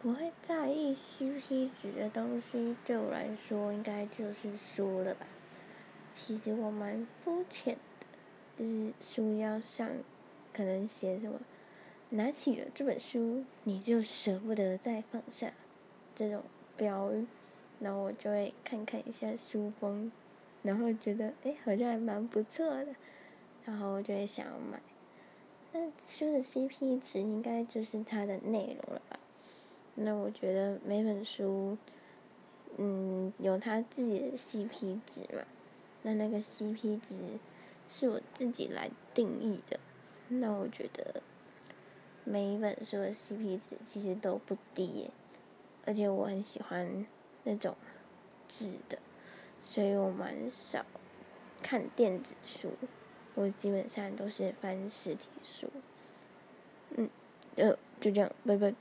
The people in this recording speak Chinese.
不会在意 CP 值的东西，对我来说应该就是书了吧。其实我蛮肤浅的，就是书要上，可能写什么，拿起了这本书你就舍不得再放下，这种标语，然后我就会看看一下书封，然后觉得哎好像还蛮不错的，然后我就会想要买。那书的 CP 值应该就是它的内容了吧？那我觉得每本书，嗯，有它自己的 CP 值嘛。那那个 CP 值是我自己来定义的。那我觉得每一本书的 CP 值其实都不低耶，而且我很喜欢那种纸的，所以我蛮少看电子书，我基本上都是翻实体书。嗯，呃，就这样，拜拜。